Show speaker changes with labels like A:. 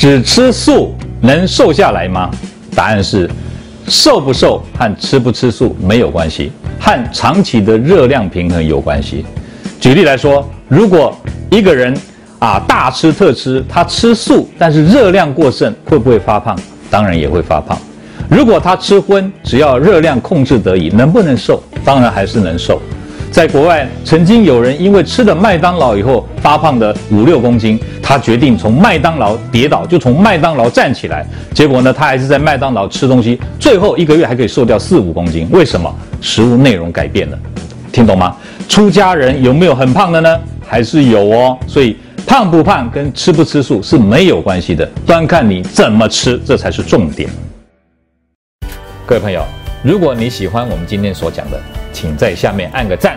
A: 只吃素能瘦下来吗？答案是，瘦不瘦和吃不吃素没有关系，和长期的热量平衡有关系。举例来说，如果一个人啊大吃特吃，他吃素，但是热量过剩，会不会发胖？当然也会发胖。如果他吃荤，只要热量控制得宜，能不能瘦？当然还是能瘦。在国外，曾经有人因为吃了麦当劳以后发胖的五六公斤，他决定从麦当劳跌倒，就从麦当劳站起来。结果呢，他还是在麦当劳吃东西，最后一个月还可以瘦掉四五公斤。为什么？食物内容改变了，听懂吗？出家人有没有很胖的呢？还是有哦。所以胖不胖跟吃不吃素是没有关系的，端看你怎么吃，这才是重点。各位朋友，如果你喜欢我们今天所讲的，请在下面按个赞。